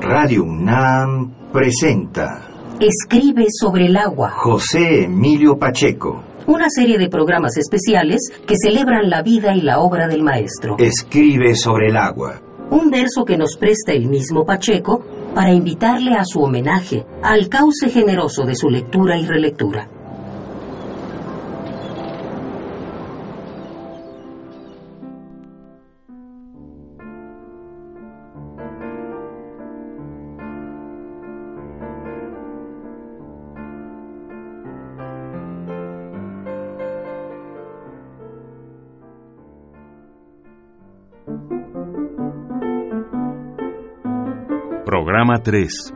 Radio UNAM presenta Escribe sobre el agua. José Emilio Pacheco. Una serie de programas especiales que celebran la vida y la obra del maestro. Escribe sobre el agua. Un verso que nos presta el mismo Pacheco para invitarle a su homenaje, al cauce generoso de su lectura y relectura. Programa 3.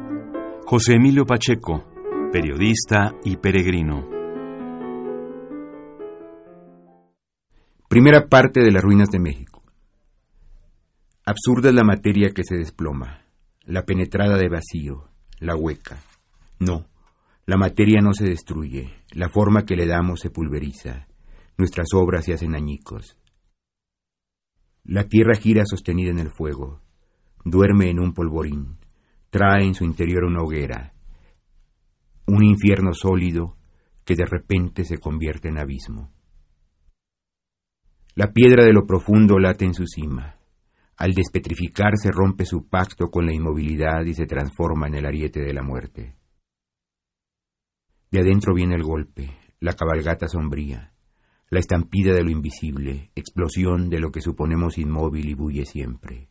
José Emilio Pacheco, periodista y peregrino. Primera parte de las ruinas de México. Absurda es la materia que se desploma, la penetrada de vacío, la hueca. No, la materia no se destruye, la forma que le damos se pulveriza, nuestras obras se hacen añicos. La tierra gira sostenida en el fuego, duerme en un polvorín, trae en su interior una hoguera, un infierno sólido que de repente se convierte en abismo. La piedra de lo profundo late en su cima. Al despetrificarse rompe su pacto con la inmovilidad y se transforma en el ariete de la muerte. De adentro viene el golpe, la cabalgata sombría, la estampida de lo invisible, explosión de lo que suponemos inmóvil y bulle siempre.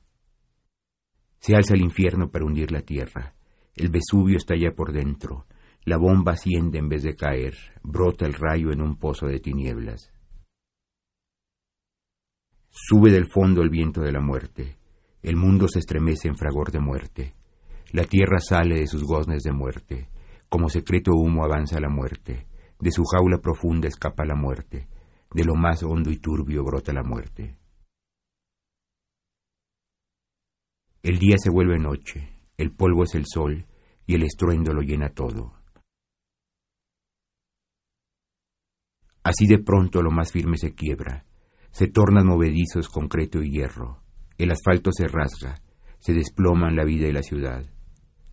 Se alza el infierno para hundir la tierra. El Vesubio está ya por dentro. La bomba asciende en vez de caer. Brota el rayo en un pozo de tinieblas. Sube del fondo el viento de la muerte. El mundo se estremece en fragor de muerte. La tierra sale de sus goznes de muerte. Como secreto humo avanza la muerte. De su jaula profunda escapa la muerte. De lo más hondo y turbio brota la muerte. El día se vuelve noche, el polvo es el sol y el estruendo lo llena todo. Así de pronto lo más firme se quiebra, se tornan movedizos concreto y hierro, el asfalto se rasga, se desploman la vida y la ciudad,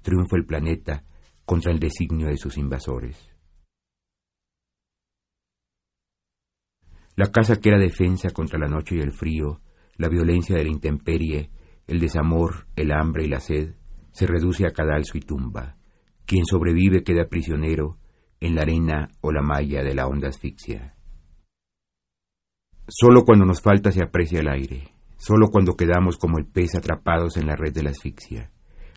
triunfa el planeta contra el designio de sus invasores. La casa que era defensa contra la noche y el frío, la violencia de la intemperie, el desamor, el hambre y la sed se reduce a cadalso y tumba. Quien sobrevive queda prisionero en la arena o la malla de la honda asfixia. Solo cuando nos falta se aprecia el aire, solo cuando quedamos como el pez atrapados en la red de la asfixia.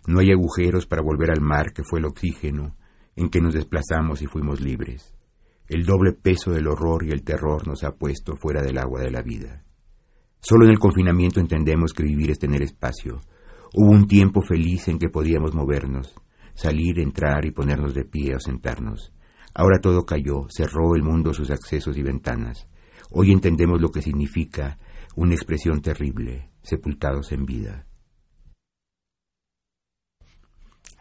No hay agujeros para volver al mar que fue el oxígeno en que nos desplazamos y fuimos libres. El doble peso del horror y el terror nos ha puesto fuera del agua de la vida. Solo en el confinamiento entendemos que vivir es tener espacio. Hubo un tiempo feliz en que podíamos movernos, salir, entrar y ponernos de pie o sentarnos. Ahora todo cayó, cerró el mundo sus accesos y ventanas. Hoy entendemos lo que significa una expresión terrible, sepultados en vida.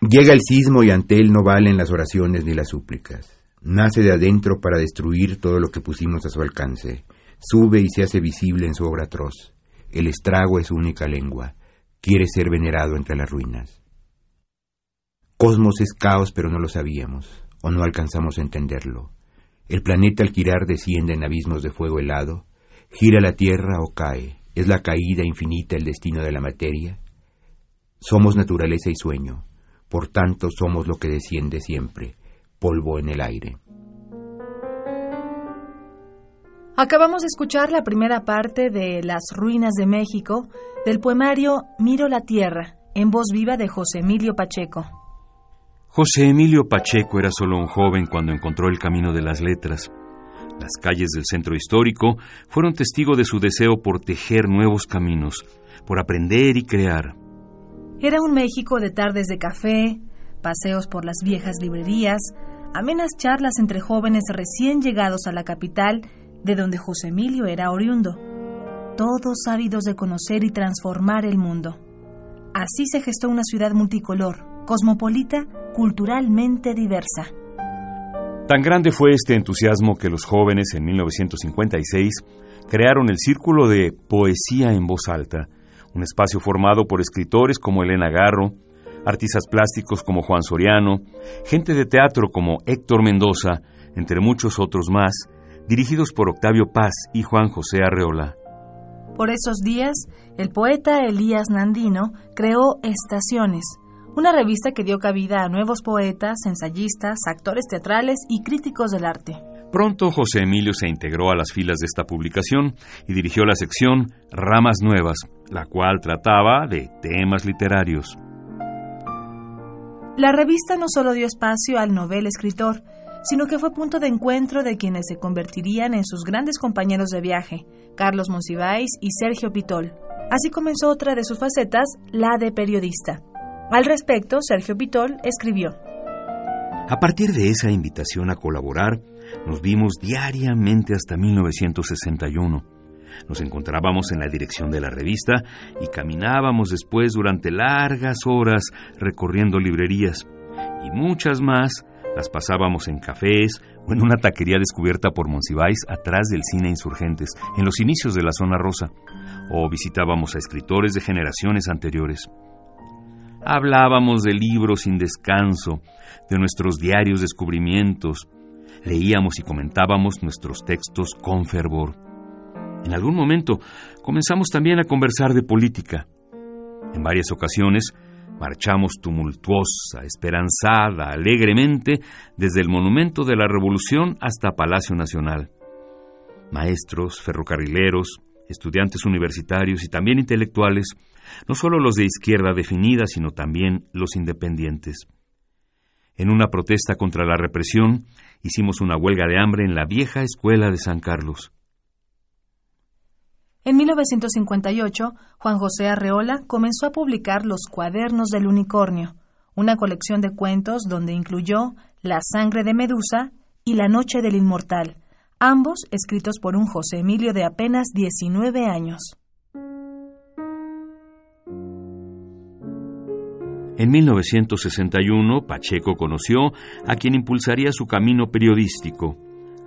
Llega el sismo y ante él no valen las oraciones ni las súplicas. Nace de adentro para destruir todo lo que pusimos a su alcance sube y se hace visible en su obra atroz. El estrago es su única lengua. Quiere ser venerado entre las ruinas. Cosmos es caos, pero no lo sabíamos, o no alcanzamos a entenderlo. El planeta al girar desciende en abismos de fuego helado, gira la Tierra o cae. ¿Es la caída infinita el destino de la materia? Somos naturaleza y sueño, por tanto somos lo que desciende siempre, polvo en el aire. Acabamos de escuchar la primera parte de Las Ruinas de México del poemario Miro la Tierra, en voz viva de José Emilio Pacheco. José Emilio Pacheco era solo un joven cuando encontró el camino de las letras. Las calles del centro histórico fueron testigo de su deseo por tejer nuevos caminos, por aprender y crear. Era un México de tardes de café, paseos por las viejas librerías, amenas charlas entre jóvenes recién llegados a la capital de donde José Emilio era oriundo, todos ávidos de conocer y transformar el mundo. Así se gestó una ciudad multicolor, cosmopolita, culturalmente diversa. Tan grande fue este entusiasmo que los jóvenes en 1956 crearon el Círculo de Poesía en Voz Alta, un espacio formado por escritores como Elena Garro, artistas plásticos como Juan Soriano, gente de teatro como Héctor Mendoza, entre muchos otros más, dirigidos por Octavio Paz y Juan José Arreola. Por esos días, el poeta Elías Nandino creó Estaciones, una revista que dio cabida a nuevos poetas, ensayistas, actores teatrales y críticos del arte. Pronto José Emilio se integró a las filas de esta publicación y dirigió la sección Ramas Nuevas, la cual trataba de temas literarios. La revista no solo dio espacio al novel escritor, sino que fue punto de encuentro de quienes se convertirían en sus grandes compañeros de viaje, Carlos Monsiváis y Sergio Pitol. Así comenzó otra de sus facetas, la de periodista. Al respecto, Sergio Pitol escribió. A partir de esa invitación a colaborar, nos vimos diariamente hasta 1961. Nos encontrábamos en la dirección de la revista y caminábamos después durante largas horas recorriendo librerías. Y muchas más las pasábamos en cafés o en una taquería descubierta por Monsiváis atrás del cine Insurgentes, en los inicios de la zona rosa, o visitábamos a escritores de generaciones anteriores. Hablábamos de libros sin descanso, de nuestros diarios descubrimientos, leíamos y comentábamos nuestros textos con fervor. En algún momento comenzamos también a conversar de política. En varias ocasiones marchamos tumultuosa, esperanzada, alegremente desde el Monumento de la Revolución hasta Palacio Nacional. Maestros, ferrocarrileros, estudiantes universitarios y también intelectuales, no solo los de izquierda definida, sino también los independientes. En una protesta contra la represión, hicimos una huelga de hambre en la vieja escuela de San Carlos. En 1958, Juan José Arreola comenzó a publicar Los Cuadernos del Unicornio, una colección de cuentos donde incluyó La sangre de Medusa y La noche del inmortal, ambos escritos por un José Emilio de apenas 19 años. En 1961, Pacheco conoció a quien impulsaría su camino periodístico,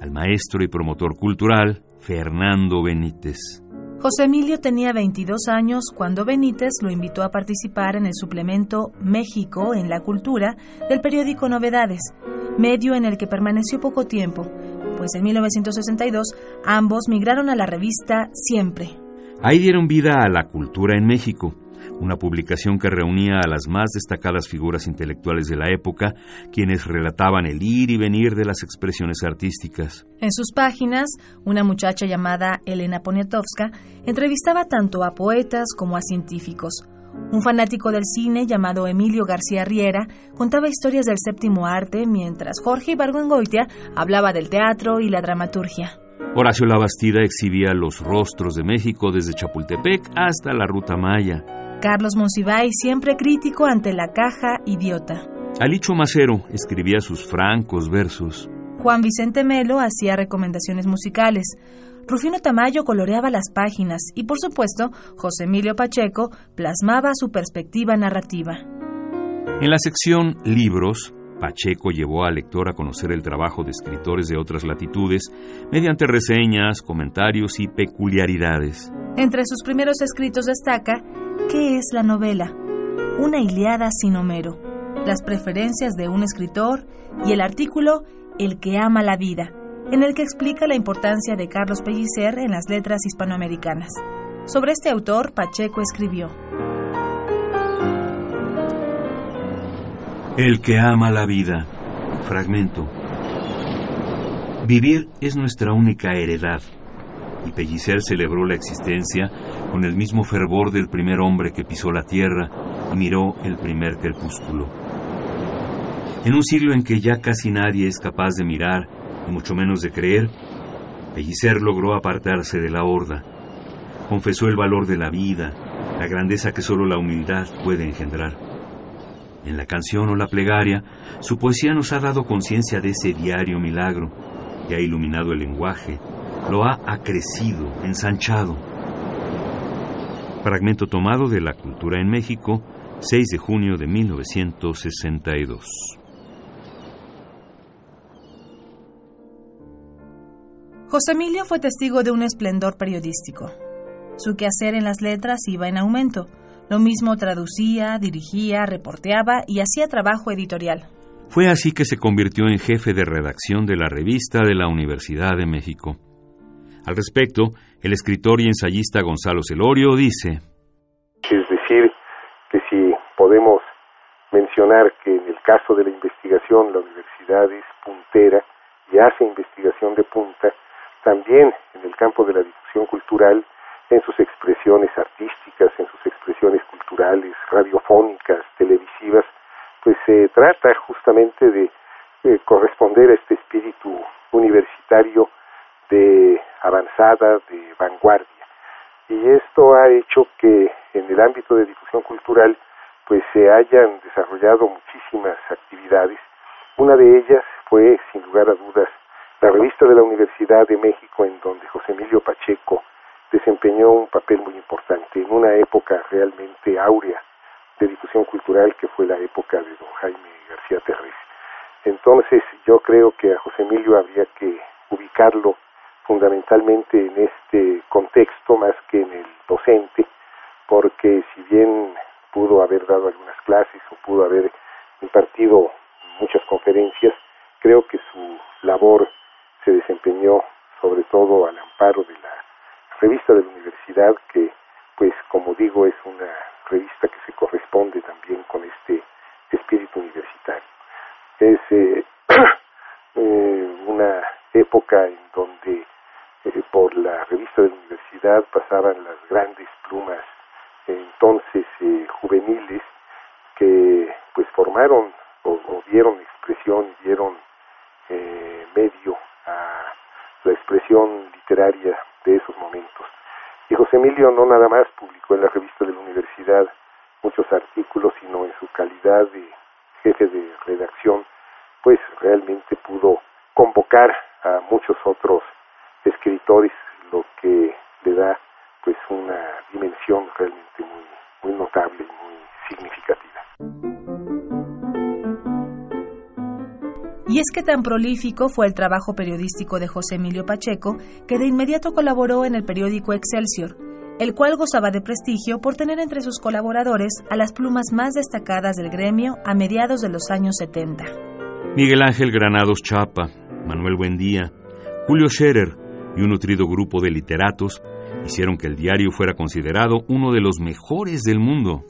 al maestro y promotor cultural Fernando Benítez. José Emilio tenía 22 años cuando Benítez lo invitó a participar en el suplemento México en la Cultura del periódico Novedades, medio en el que permaneció poco tiempo, pues en 1962 ambos migraron a la revista Siempre. Ahí dieron vida a la cultura en México, una publicación que reunía a las más destacadas figuras intelectuales de la época, quienes relataban el ir y venir de las expresiones artísticas. En sus páginas, una muchacha llamada Elena Poniatowska entrevistaba tanto a poetas como a científicos. Un fanático del cine llamado Emilio García Riera contaba historias del séptimo arte, mientras Jorge Ibargüengoitia hablaba del teatro y la dramaturgia. Horacio Labastida exhibía los rostros de México desde Chapultepec hasta la Ruta Maya. Carlos Monsiváis, siempre crítico ante la caja idiota. Alicho Macero escribía sus francos versos. Juan Vicente Melo hacía recomendaciones musicales. Rufino Tamayo coloreaba las páginas y, por supuesto, José Emilio Pacheco plasmaba su perspectiva narrativa. En la sección Libros, Pacheco llevó al lector a conocer el trabajo de escritores de otras latitudes mediante reseñas, comentarios y peculiaridades. Entre sus primeros escritos destaca ¿Qué es la novela? Una Iliada sin Homero, las preferencias de un escritor y el artículo El que ama la vida, en el que explica la importancia de Carlos Pellicer en las letras hispanoamericanas. Sobre este autor, Pacheco escribió. El que ama la vida. Fragmento. Vivir es nuestra única heredad y Pellicer celebró la existencia con el mismo fervor del primer hombre que pisó la tierra y miró el primer crepúsculo. En un siglo en que ya casi nadie es capaz de mirar, y mucho menos de creer, Pellicer logró apartarse de la horda. Confesó el valor de la vida, la grandeza que solo la humildad puede engendrar. En la canción o la plegaria, su poesía nos ha dado conciencia de ese diario milagro que ha iluminado el lenguaje, lo ha acrecido, ensanchado. Fragmento tomado de La Cultura en México, 6 de junio de 1962. José Emilio fue testigo de un esplendor periodístico. Su quehacer en las letras iba en aumento, Lo mismo traducía, dirigía, reporteaba y hacía trabajo editorial. Fue así que se convirtió en jefe de redacción de la revista de la Universidad de México. Al respecto, el escritor y ensayista Gonzalo Celorio dice, Es decir, que si podemos mencionar que en el caso de la investigación la universidad es puntera y hace investigación de punta, también en el campo de la difusión cultural, en sus expresiones artísticas, en sus expresiones culturales, radiofónicas, televisivas, pues se trata justamente de, corresponder a este espíritu universitario de avanzada, de vanguardia. Y esto ha hecho que en el ámbito de difusión cultural pues se hayan desarrollado muchísimas actividades. Una de ellas fue, sin lugar a dudas, la revista de la Universidad de México, en donde José Emilio Pacheco desempeñó un papel muy importante en una época realmente áurea de difusión cultural que fue la época de don Jaime García Terrés. Entonces yo creo que a José Emilio habría que ubicarlo fundamentalmente en este contexto más que en el docente, porque si bien pudo haber dado algunas clases o pudo haber impartido muchas conferencias, creo que su labor se desempeñó sobre todo al amparo de la revista de la universidad que pues como digo es una revista que se corresponde también con este espíritu universitario. Es eh, eh, una época en donde eh, por la revista de la universidad pasaban las grandes plumas entonces juveniles que pues formaron o, dieron expresión, dieron medio a la expresión literaria de esos momentos. Y José Emilio no nada más publicó en la revista de la universidad muchos artículos, sino en su calidad de jefe de redacción, pues realmente pudo convocar a muchos otros escritores, lo que le da pues una dimensión realmente muy, muy notable y muy significativa. Y es que tan prolífico fue el trabajo periodístico de José Emilio Pacheco que de inmediato colaboró en el periódico Excelsior, el cual gozaba de prestigio por tener entre sus colaboradores a las plumas más destacadas del gremio a mediados de los años 70. Miguel Ángel Granados Chapa, Manuel Buendía, Julio Scherer y un nutrido grupo de literatos hicieron que el diario fuera considerado uno de los mejores del mundo.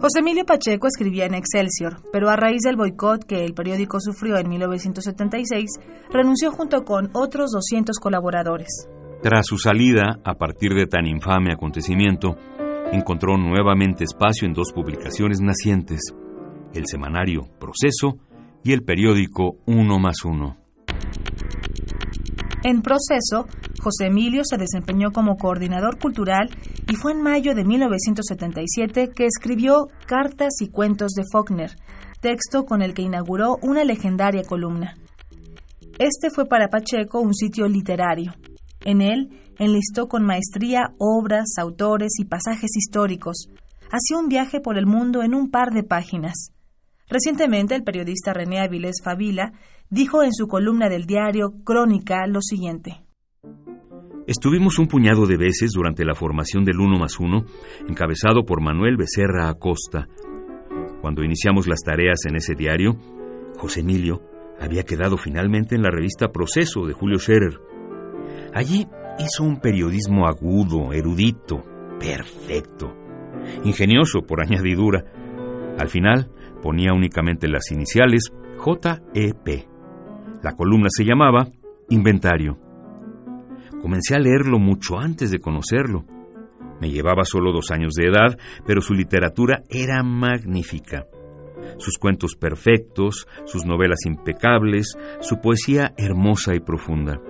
José Emilio Pacheco escribía en Excelsior, pero a raíz del boicot que el periódico sufrió en 1976, renunció junto con otros 200 colaboradores. Tras su salida, a partir de tan infame acontecimiento, encontró nuevamente espacio en dos publicaciones nacientes, el semanario Proceso y el periódico Uno más Uno. En proceso, José Emilio se desempeñó como coordinador cultural y fue en mayo de 1977 que escribió Cartas y Cuentos de Faulkner, texto con el que inauguró una legendaria columna. Este fue para Pacheco un sitio literario. En él enlistó con maestría obras, autores y pasajes históricos. Hacía un viaje por el mundo en un par de páginas. Recientemente el periodista René Avilés Favila dijo en su columna del diario Crónica lo siguiente. Estuvimos un puñado de veces durante la formación del Uno más Uno, encabezado por Manuel Becerra Acosta. Cuando iniciamos las tareas en ese diario, José Emilio había quedado finalmente en la revista Proceso de Julio Scherer. Allí hizo un periodismo agudo, erudito, perfecto, ingenioso por añadidura. Al final ponía únicamente las iniciales JEP. La columna se llamaba Inventario. Comencé a leerlo mucho antes de conocerlo. Me llevaba solo dos años de edad, pero su literatura era magnífica. Sus cuentos perfectos, sus novelas impecables, su poesía hermosa y profunda.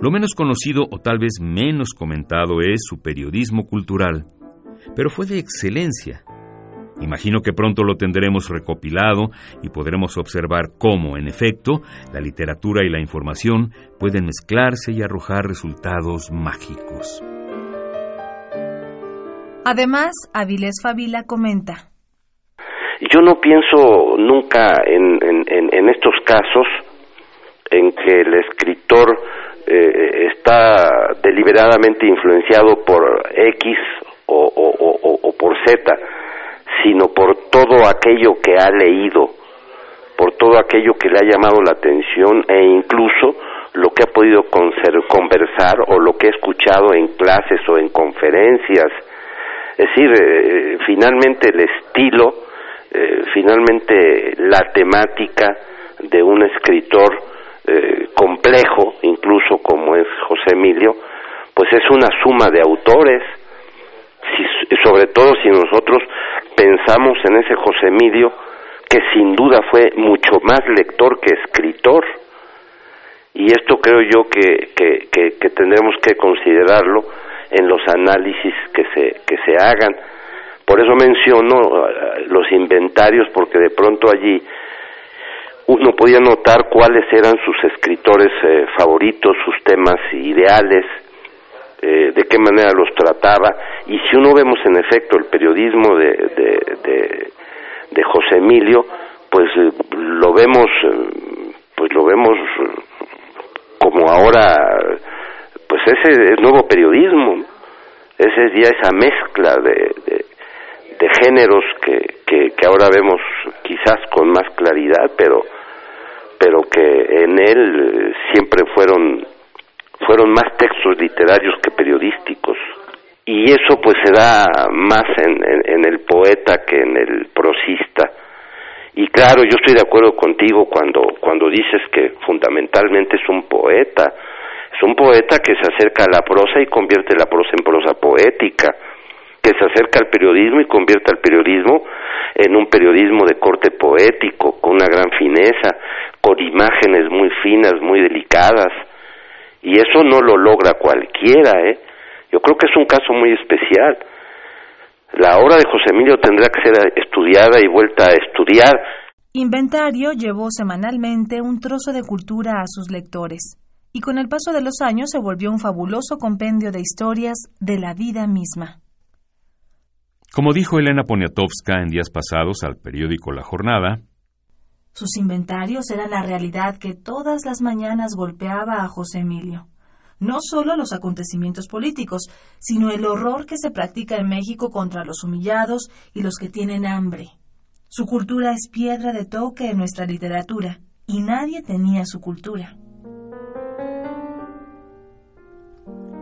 Lo menos conocido o tal vez menos comentado es su periodismo cultural, pero fue de excelencia Imagino que pronto lo tendremos recopilado y podremos observar cómo, en efecto, la literatura y la información pueden mezclarse y arrojar resultados mágicos. Además, Avilés Favila comenta. Yo no pienso nunca en, estos casos en que el escritor eh, está deliberadamente influenciado por X o, o por receta, sino por todo aquello que ha leído, por todo aquello que le ha llamado la atención e incluso lo que ha podido conversar o lo que ha escuchado en clases o en conferencias. Es decir, eh, finalmente el estilo, eh, finalmente la temática de un escritor eh, complejo, incluso como es José Emilio, pues es una suma de autores, si, sobre todo si nosotros pensamos en ese José Emilio, que sin duda fue mucho más lector que escritor. Y esto creo yo que, que, que, tendremos que considerarlo en los análisis que se, que se hagan. Por eso menciono eh, los inventarios, porque de pronto allí uno podía notar cuáles eran sus escritores eh, favoritos, sus temas ideales, eh, de qué manera los trataba. Y si uno vemos en efecto el periodismo de, de, José Emilio, pues eh, lo vemos, pues lo vemos como ahora, pues ese nuevo periodismo, ese ya esa mezcla de, géneros que, que, que, ahora vemos quizás con más claridad, pero pero que en él eh, siempre fueron fueron más textos literarios que periodísticos. Y eso pues se da más en, el poeta que en el prosista. Y claro yo estoy de acuerdo contigo cuando cuando dices que fundamentalmente es un poeta. Es un poeta que se acerca a la prosa y convierte la prosa en prosa poética. Que se acerca al periodismo y convierte al periodismo en un periodismo de corte poético, con una gran fineza, con imágenes muy finas, muy delicadas. Y eso no lo logra cualquiera, ¿eh? Yo creo que es un caso muy especial. La obra de José Emilio tendrá que ser estudiada y vuelta a estudiar. Inventario llevó semanalmente un trozo de cultura a sus lectores, y con el paso de los años se volvió un fabuloso compendio de historias de la vida misma. Como dijo Elena Poniatowska en días pasados al periódico La Jornada, sus inventarios eran la realidad que todas las mañanas golpeaba a José Emilio. No solo los acontecimientos políticos, sino el horror que se practica en México contra los humillados y los que tienen hambre. Su cultura es piedra de toque en nuestra literatura, y nadie tenía su cultura.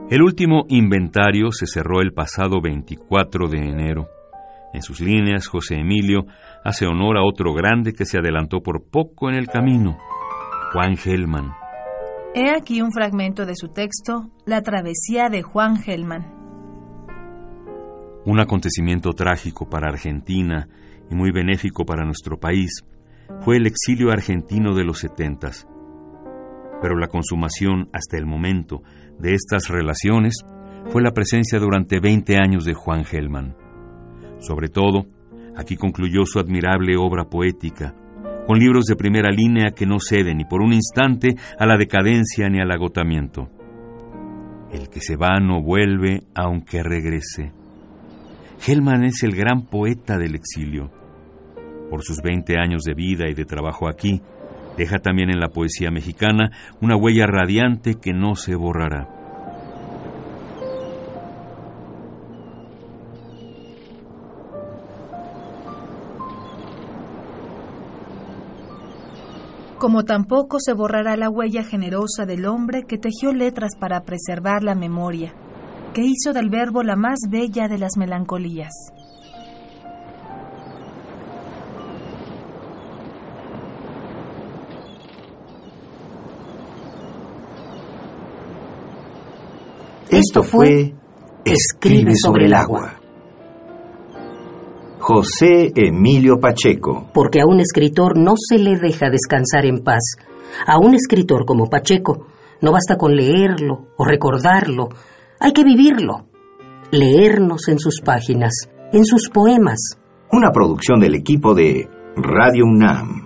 El último inventario se cerró el pasado 24 de enero. En sus líneas, José Emilio hace honor a otro grande que se adelantó por poco en el camino, Juan Gelman. He aquí un fragmento de su texto, La travesía de Juan Gelman. Un acontecimiento trágico para Argentina y muy benéfico para nuestro país fue el exilio argentino de los setentas. Pero la consumación hasta el momento de estas relaciones fue la presencia durante 20 años de Juan Gelman. Sobre todo, aquí concluyó su admirable obra poética, con libros de primera línea que no ceden ni por un instante a la decadencia ni al agotamiento. El que se va no vuelve aunque regrese. Gelman es el gran poeta del exilio. Por sus 20 años de vida y de trabajo aquí, Deja también en la poesía mexicana una huella radiante que no se borrará. Como tampoco se borrará la huella generosa del hombre que tejió letras para preservar la memoria, que hizo del verbo la más bella de las melancolías. Esto fue Escribe sobre el agua. José Emilio Pacheco. Porque a un escritor no se le deja descansar en paz. A un escritor como Pacheco no basta con leerlo o recordarlo, hay que vivirlo. Leernos en sus páginas, en sus poemas. Una producción del equipo de Radio UNAM.